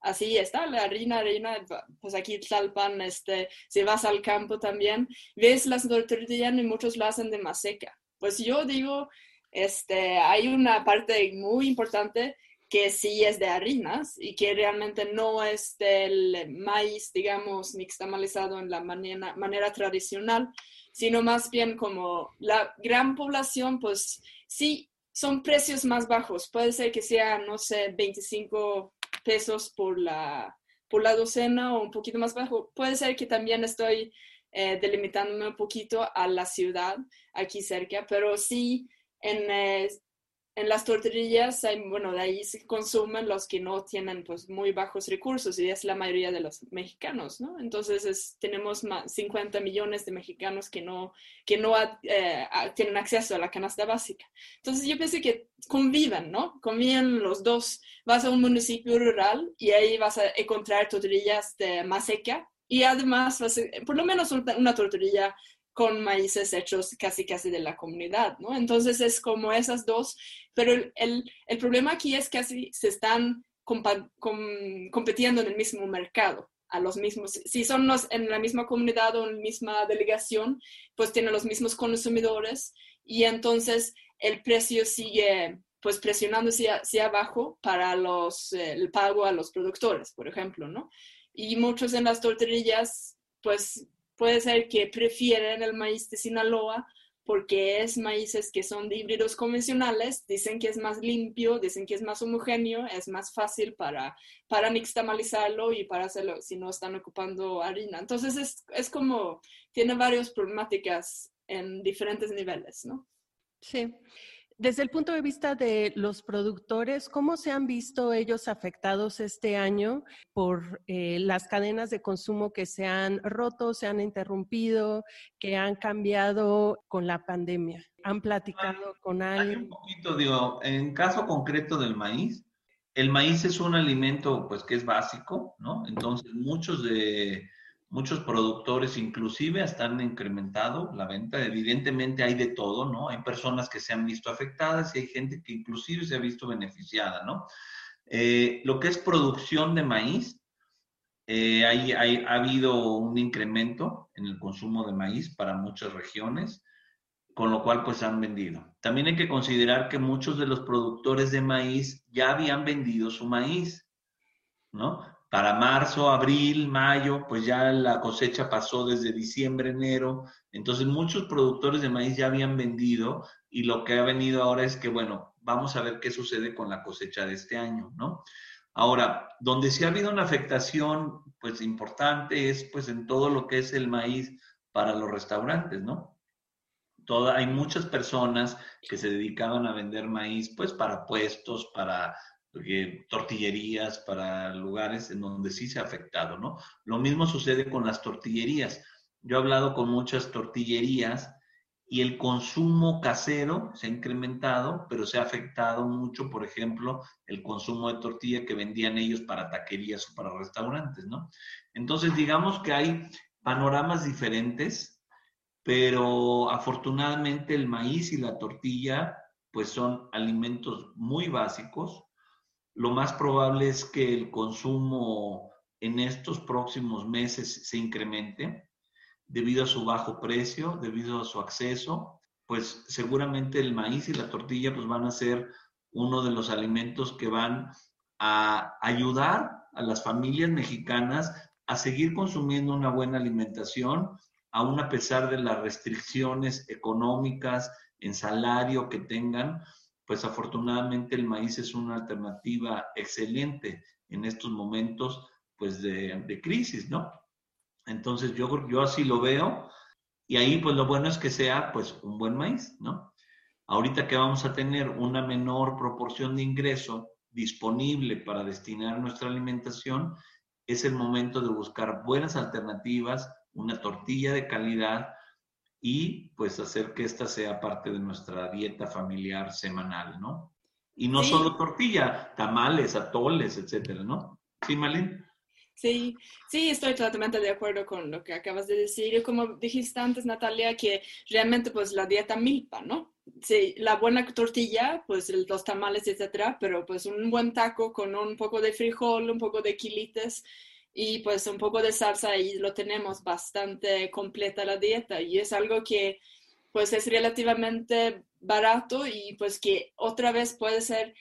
así está, la harina, harina, pues aquí Tlalpan, este, si vas al campo también, ves las tortillas y muchos lo hacen de maseca. Pues yo digo, este, hay una parte muy importante que sí es de harinas y que realmente no es del maíz, digamos, nixtamalizado en la manera, manera tradicional, sino más bien como la gran población, pues sí, son precios más bajos. Puede ser que sea, no sé, 25 pesos por la, por la docena o un poquito más bajo. Puede ser que también estoy eh, delimitándome un poquito a la ciudad aquí cerca, pero sí en, eh, en las tortillas, hay, bueno, de ahí se consumen los que no tienen pues muy bajos recursos y es la mayoría de los mexicanos, ¿no? Entonces tenemos más, 50 millones de mexicanos que no, que no eh, tienen acceso a la canasta básica. Entonces yo pensé que conviven, ¿no? Conviven los dos. Vas a un municipio rural y ahí vas a encontrar tortillas de maseca y además vas a, por lo menos una tortilla con maíces hechos casi casi de la comunidad, ¿no? Entonces es como esas dos, pero el, el, problema aquí es que así se están compitiendo en el mismo mercado, a los mismos, si son los, en la misma comunidad o en la misma delegación, pues tienen los mismos consumidores y entonces el precio sigue pues presionando hacia, abajo para los, eh, el pago a los productores, por ejemplo, ¿no? Y muchos en las tortillas, pues puede ser que prefieren el maíz de Sinaloa porque es maíces que son de híbridos convencionales, dicen que es más limpio, dicen que es más homogéneo, es más fácil para, para nixtamalizarlo y para hacerlo si no están ocupando harina. Entonces es, es como, tiene varias problemáticas en diferentes niveles, ¿no? Sí. Desde el punto de vista de los productores, ¿cómo se han visto ellos afectados este año por eh, las cadenas de consumo que se han roto, se han interrumpido, que han cambiado con la pandemia? ¿Han platicado con alguien? un poquito, digo, en caso concreto del maíz, el maíz es un alimento pues que es básico, ¿no? Entonces muchos de Muchos productores inclusive hasta han incrementado la venta. Evidentemente hay de todo, ¿no? Hay personas que se han visto afectadas y hay gente que inclusive se ha visto beneficiada, ¿no? Eh, lo que es producción de maíz, eh, hay, ha habido un incremento en el consumo de maíz para muchas regiones, con lo cual pues han vendido. También hay que considerar que muchos de los productores de maíz ya habían vendido su maíz, ¿no? Para marzo, abril, mayo, pues ya la cosecha pasó desde diciembre, enero. Entonces muchos productores de maíz ya habían vendido y lo que ha venido ahora es que, bueno, vamos a ver qué sucede con la cosecha de este año, ¿no? Ahora, donde sí ha habido una afectación, pues importante es pues en todo lo que es el maíz para los restaurantes, ¿no? Toda, hay muchas personas que se dedicaban a vender maíz, pues para puestos, para tortillerías, para lugares en donde sí se ha afectado, ¿no? Lo mismo sucede con las tortillerías. Yo he hablado con muchas tortillerías y el consumo casero se ha incrementado, pero se ha afectado mucho, por ejemplo, el consumo de tortilla que vendían ellos para taquerías o para restaurantes, ¿no? Entonces, digamos que hay panoramas diferentes, pero afortunadamente el maíz y la tortilla, pues son alimentos muy básicos, lo más probable es que el consumo en estos próximos meses se incremente debido a su bajo precio, debido a su acceso, pues seguramente el maíz y la tortilla pues van a ser uno de los alimentos que van a ayudar a las familias mexicanas a seguir consumiendo una buena alimentación, aún a pesar de las restricciones económicas en salario que tengan, pues afortunadamente el maíz es una alternativa excelente en estos momentos pues de, crisis, ¿no? Entonces yo, yo así lo veo y ahí pues lo bueno es que sea pues un buen maíz, ¿no? Ahorita que vamos a tener una menor proporción de ingreso disponible para destinar nuestra alimentación, es el momento de buscar buenas alternativas, una tortilla de calidad, y pues hacer que esta sea parte de nuestra dieta familiar semanal, ¿no? Y no solo tortilla, tamales, atoles, etcétera, ¿no? ¿Sí, Malin? Sí, sí, estoy totalmente de acuerdo con lo que acabas de decir. Y como dijiste antes, Natalia, que realmente pues la dieta milpa, ¿no? Sí, la buena tortilla, pues los tamales, etcétera, pero pues un buen taco con un poco de frijol, un poco de quilites, y pues un poco de salsa y lo tenemos bastante completa la dieta y es algo que pues es relativamente barato y pues que otra vez puede ser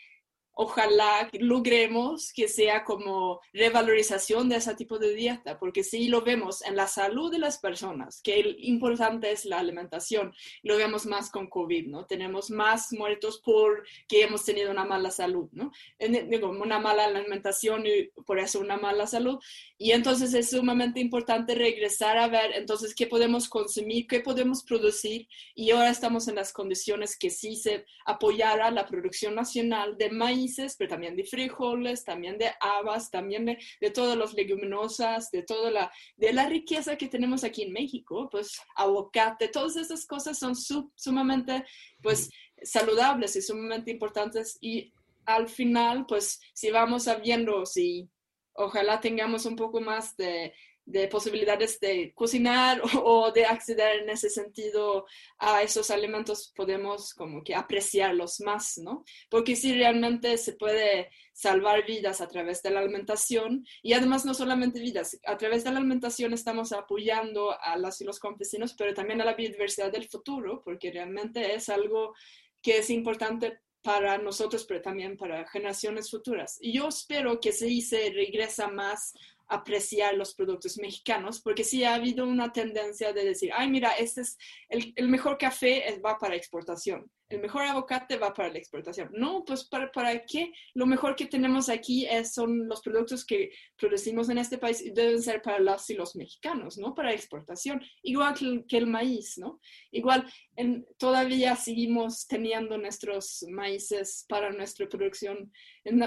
ojalá logremos que sea como revalorización de ese tipo de dieta, porque si lo vemos en la salud de las personas, que lo importante es la alimentación, lo vemos más con COVID, ¿no? Tenemos más muertos porque hemos tenido una mala salud, ¿no? Digo, una mala alimentación y por eso una mala salud. Y entonces es sumamente importante regresar a ver, entonces, qué podemos consumir, qué podemos producir. Y ahora estamos en las condiciones que sí se apoyara la producción nacional de maíz pero también de frijoles, también de habas, también de, de todas las leguminosas, de toda la, de la riqueza que tenemos aquí en México, pues aguacate, todas esas cosas son sumamente, pues, saludables y sumamente importantes y al final, pues, si vamos sabiendo, si ojalá tengamos un poco más de, de posibilidades de cocinar o, de acceder en ese sentido a esos alimentos, podemos como que apreciarlos más, ¿no? Porque si realmente se puede salvar vidas a través de la alimentación y además no solamente vidas, a través de la alimentación estamos apoyando a las y los campesinos, pero también a la biodiversidad del futuro, porque realmente es algo que es importante para nosotros, pero también para generaciones futuras. Y yo espero que sí se regresa más apreciar los productos mexicanos, porque sí ha habido una tendencia de decir, ay, mira, este es el, el mejor café va para exportación el mejor aguacate va para la exportación. No, pues ¿para, para qué? Lo mejor que tenemos aquí es, son los productos que producimos en este país y deben ser para los y los mexicanos, ¿no? Para exportación, igual que, el maíz, ¿no? Igual en, todavía seguimos teniendo nuestros maíces para nuestra producción,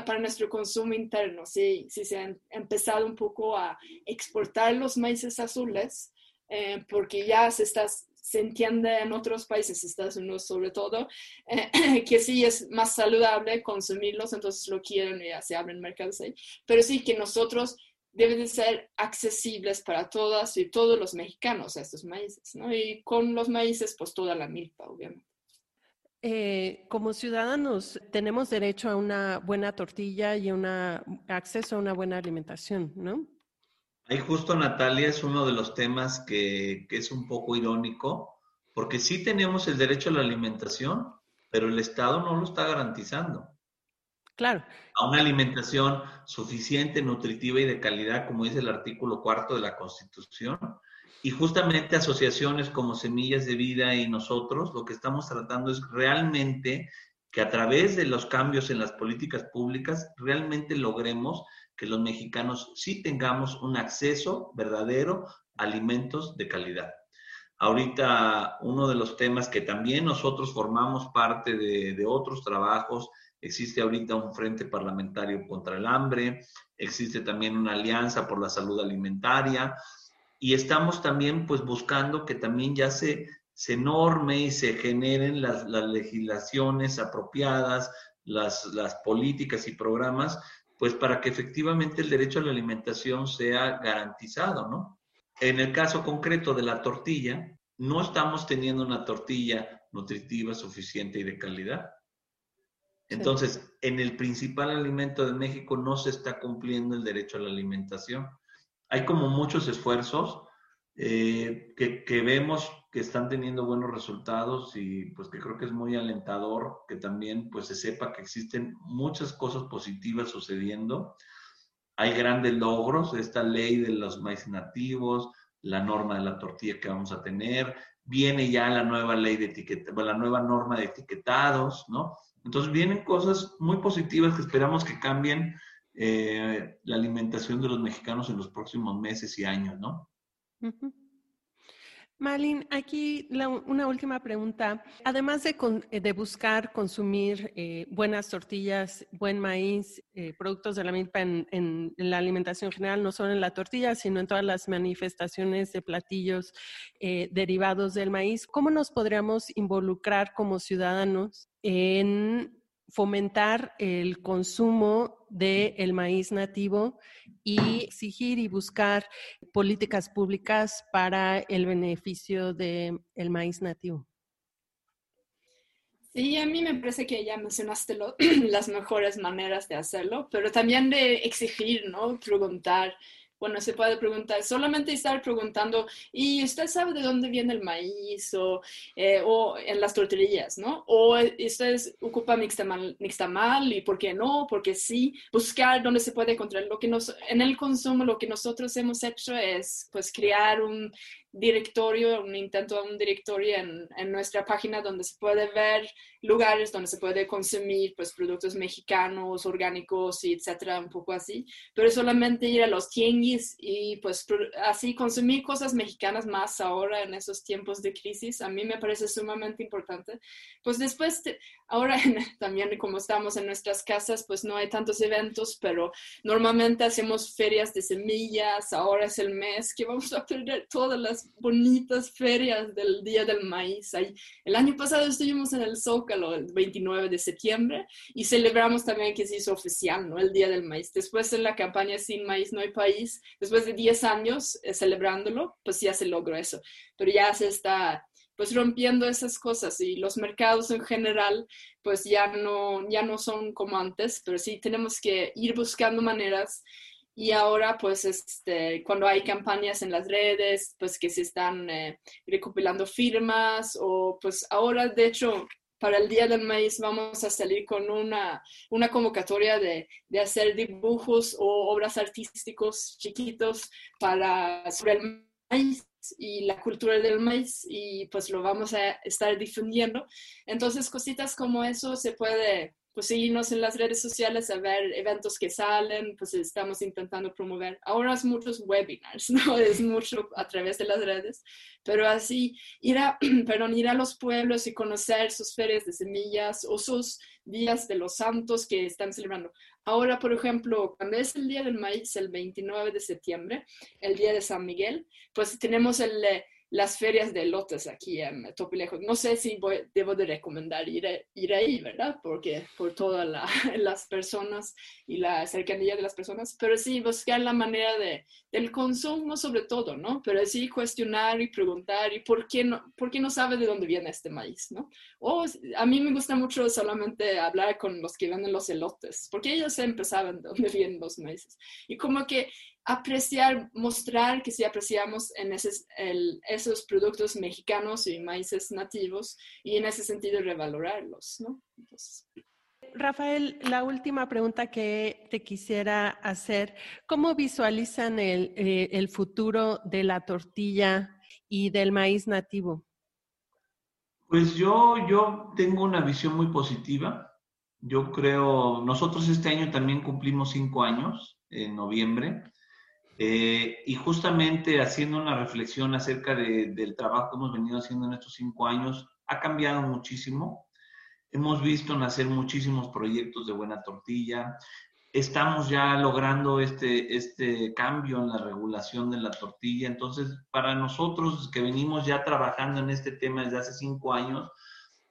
para nuestro consumo interno. Sí, sí se ha empezado un poco a exportar los maíces azules. Eh, porque ya se está se entiende en otros países, Estados Unidos sobre todo, eh, que sí es más saludable consumirlos, entonces lo quieren y ya se abren mercados ahí. Pero sí que nosotros deben de ser accesibles para todas y todos los mexicanos estos maíces, ¿no? Y con los maíces, pues toda la milpa, obviamente. Eh, como ciudadanos tenemos derecho a una buena tortilla y una acceso a una buena alimentación, ¿no? Ahí justo Natalia es uno de los temas que, es un poco irónico, porque sí tenemos el derecho a la alimentación, pero el Estado no lo está garantizando. Claro. A una alimentación suficiente, nutritiva y de calidad, como dice el artículo cuarto de la Constitución. Y justamente asociaciones como Semillas de Vida y nosotros, lo que estamos tratando es realmente que a través de los cambios en las políticas públicas, realmente logremos que los mexicanos sí tengamos un acceso verdadero a alimentos de calidad. Ahorita uno de los temas que también nosotros formamos parte de, de otros trabajos Existe ahorita un frente parlamentario contra el hambre, existe también una alianza por la salud alimentaria y estamos también pues buscando que también ya se, se norme y se generen las, legislaciones apropiadas, las, las políticas y programas, pues para que efectivamente el derecho a la alimentación sea garantizado, ¿no? En el caso concreto de la tortilla, no estamos teniendo una tortilla nutritiva suficiente y de calidad. Entonces, en el principal alimento de México no se está cumpliendo el derecho a la alimentación. Hay como muchos esfuerzos eh, que, vemos que están teniendo buenos resultados y pues que creo que es muy alentador que también pues se sepa que existen muchas cosas positivas sucediendo. Hay grandes logros, esta ley de los maíz nativos, la norma de la tortilla que vamos a tener, viene ya la nueva ley de etiqueta, la nueva norma de etiquetados, ¿no? Entonces vienen cosas muy positivas que esperamos que cambien eh, la alimentación de los mexicanos en los próximos meses y años, ¿no? Malin, aquí una última pregunta. Además de, buscar consumir eh, buenas tortillas, buen maíz, eh, productos de la milpa en, la alimentación general, no solo en la tortilla, sino en todas las manifestaciones de platillos derivados del maíz, ¿cómo nos podríamos involucrar como ciudadanos en fomentar el consumo del maíz nativo y exigir y buscar políticas públicas para el beneficio del maíz nativo. Sí, a mí me parece que ya mencionaste las mejores maneras de hacerlo, pero también de exigir, ¿no? Preguntar bueno, se puede preguntar, solamente estar preguntando, ¿y usted sabe de dónde viene el maíz? O, eh, o en las tortillas, ¿no? O ustedes ocupan nixtamal y por qué no, porque sí, buscar dónde se puede encontrar. Lo que nos, en el consumo, lo que nosotros hemos hecho es, pues, crear un directorio, un intento de un directorio en, en, nuestra página donde se puede ver lugares donde se puede consumir pues productos mexicanos, orgánicos y etcétera, un poco así, pero solamente ir a los tianguis y pues así consumir cosas mexicanas más ahora en esos tiempos de crisis, a mí me parece sumamente importante. Pues después, ahora también como estamos en nuestras casas, pues no hay tantos eventos, pero normalmente hacemos ferias de semillas, ahora es el mes que vamos a perder todas las bonitas ferias del Día del Maíz. el año pasado estuvimos en el Zócalo el 29 de septiembre y celebramos también que se hizo oficial, ¿no? El Día del Maíz. Después en la campaña Sin Maíz no hay país, después de 10 años eh, celebrándolo, pues ya se logró eso. Pero ya se está pues rompiendo esas cosas y los mercados en general pues ya no, ya no son como antes, pero sí tenemos que ir buscando maneras y ahora, pues, este, cuando hay campañas en las redes, pues que se están eh, recopilando firmas o pues ahora, de hecho, para el Día del Maíz vamos a salir con una, una convocatoria de, de, hacer dibujos o obras artísticos chiquitos para, sobre el maíz y la cultura del maíz y pues lo vamos a estar difundiendo. Entonces, cositas como eso se puede pues seguirnos en las redes sociales a ver eventos que salen, pues estamos intentando promover. Ahora es muchos webinars, ¿no? Es mucho a través de las redes, pero así ir a, perdón, ir a los pueblos y conocer sus ferias de semillas o sus días de los santos que están celebrando. Ahora, por ejemplo, cuando es el Día del Maíz, el 29 de septiembre, el Día de San Miguel, pues tenemos el las ferias de lotes aquí en Topilejo. No sé si debo de recomendar ir, ir ahí, ¿verdad? Porque por todas las personas y la cercanía de las personas, pero sí buscar la manera de, del consumo sobre todo, ¿no? Pero sí cuestionar y preguntar y por qué no, por qué no sabe de dónde viene este maíz, ¿no? O a mí me gusta mucho solamente hablar con los que venden los elotes, porque ellos siempre saben de dónde vienen los maíces. Y como que apreciar, mostrar que sí apreciamos en esos productos mexicanos y maíces nativos y en ese sentido revalorarlos, ¿no? Rafael, la última pregunta que te quisiera hacer, ¿cómo visualizan el, eh, el futuro de la tortilla y del maíz nativo? Pues yo, yo tengo una visión muy positiva. Yo creo, nosotros este año también cumplimos cinco años, en noviembre, eh, y justamente haciendo una reflexión acerca del trabajo que hemos venido haciendo en estos cinco años, ha cambiado muchísimo. Hemos visto nacer muchísimos proyectos de buena tortilla. Estamos ya logrando este, este cambio en la regulación de la tortilla. Entonces, para nosotros que venimos ya trabajando en este tema desde hace cinco años,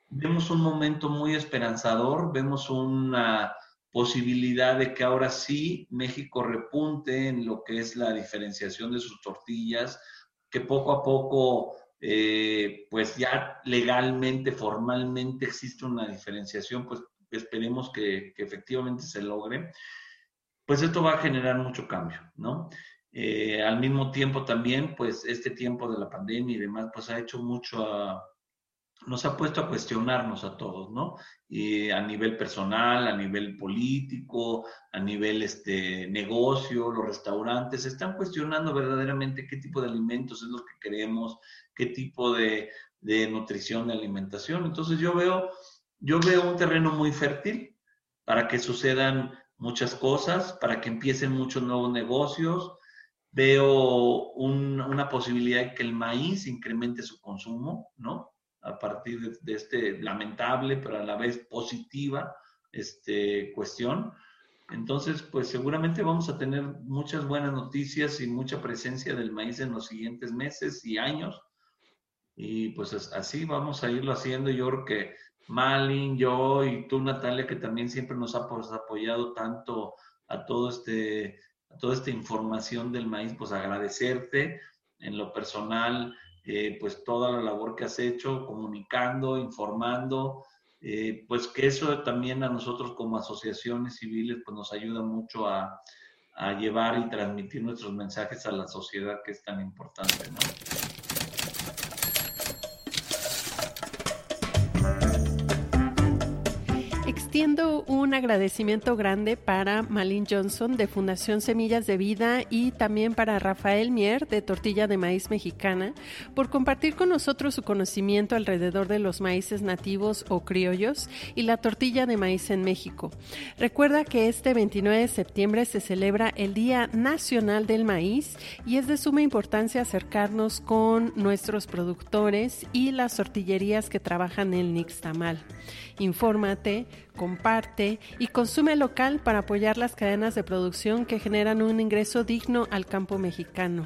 vemos un momento muy esperanzador, vemos una posibilidad de que ahora sí México repunte en lo que es la diferenciación de sus tortillas, que poco a poco, eh, pues ya legalmente, formalmente existe una diferenciación, pues esperemos que, efectivamente se logre, pues esto va a generar mucho cambio, ¿no? Eh, al mismo tiempo también, pues este tiempo de la pandemia y demás, pues ha hecho mucho nos ha puesto a cuestionarnos a todos, ¿no? Y a nivel personal, a nivel político, a nivel este, negocio, los restaurantes, están cuestionando verdaderamente qué tipo de alimentos es lo que queremos, qué tipo de, de nutrición, de alimentación. Entonces yo veo, yo veo un terreno muy fértil para que sucedan muchas cosas, para que empiecen muchos nuevos negocios. Veo una posibilidad de que el maíz incremente su consumo, ¿no? A partir de, este lamentable, pero a la vez positiva este, cuestión. Entonces, pues seguramente vamos a tener muchas buenas noticias y mucha presencia del maíz en los siguientes meses y años. Y pues así vamos a irlo haciendo. Yo creo que Malin, yo y tú, Natalia, que también siempre nos ha pues, apoyado tanto a todo este a toda esta información del maíz, pues agradecerte en lo personal, eh, pues toda la labor que has hecho, comunicando, informando, eh, pues que eso también a nosotros como asociaciones civiles pues nos ayuda mucho a, a llevar y transmitir nuestros mensajes a la sociedad que es tan importante, ¿no? Un agradecimiento grande para Malin Johnson de Fundación Semillas de Vida y también para Rafael Mier de Tortilla de Maíz Mexicana por compartir con nosotros su conocimiento alrededor de los maíces nativos o criollos y la tortilla de maíz en México. Recuerda que este 29 de septiembre se celebra el Día Nacional del Maíz y es de suma importancia acercarnos con nuestros productores y las tortillerías que trabajan en Nixtamal. Infórmate, comparte y consume local para apoyar las cadenas de producción que generan un ingreso digno al campo mexicano.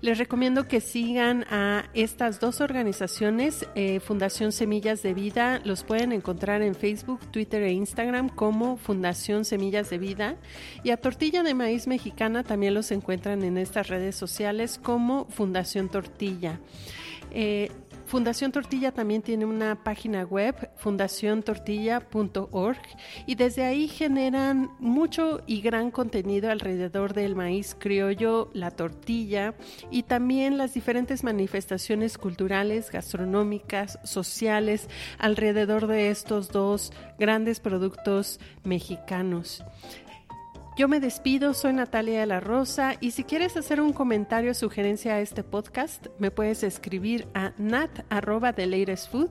Les recomiendo que sigan a estas dos organizaciones, eh, Fundación Semillas de Vida, los pueden encontrar en Facebook, Twitter e Instagram como Fundación Semillas de Vida y a Tortilla de Maíz Mexicana también los encuentran en estas redes sociales como Fundación Tortilla. Eh, Fundación Tortilla también tiene una página web, fundaciontortilla.org, y desde ahí generan mucho y gran contenido alrededor del maíz criollo, la tortilla y también las diferentes manifestaciones culturales, gastronómicas, sociales alrededor de estos dos grandes productos mexicanos. Yo me despido, soy Natalia de la Rosa y si quieres hacer un comentario o sugerencia a este podcast, me puedes escribir a nat.food.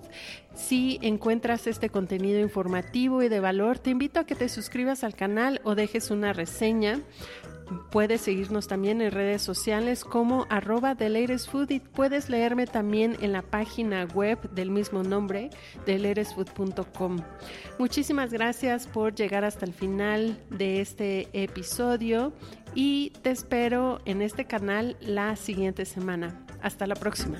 Si encuentras este contenido informativo y de valor, te invito a que te suscribas al canal o dejes una reseña. Puedes seguirnos también en redes sociales como arroba Food y puedes leerme también en la página web del mismo nombre, latestfood.com. Muchísimas gracias por llegar hasta el final de este episodio y te espero en este canal la siguiente semana. Hasta la próxima.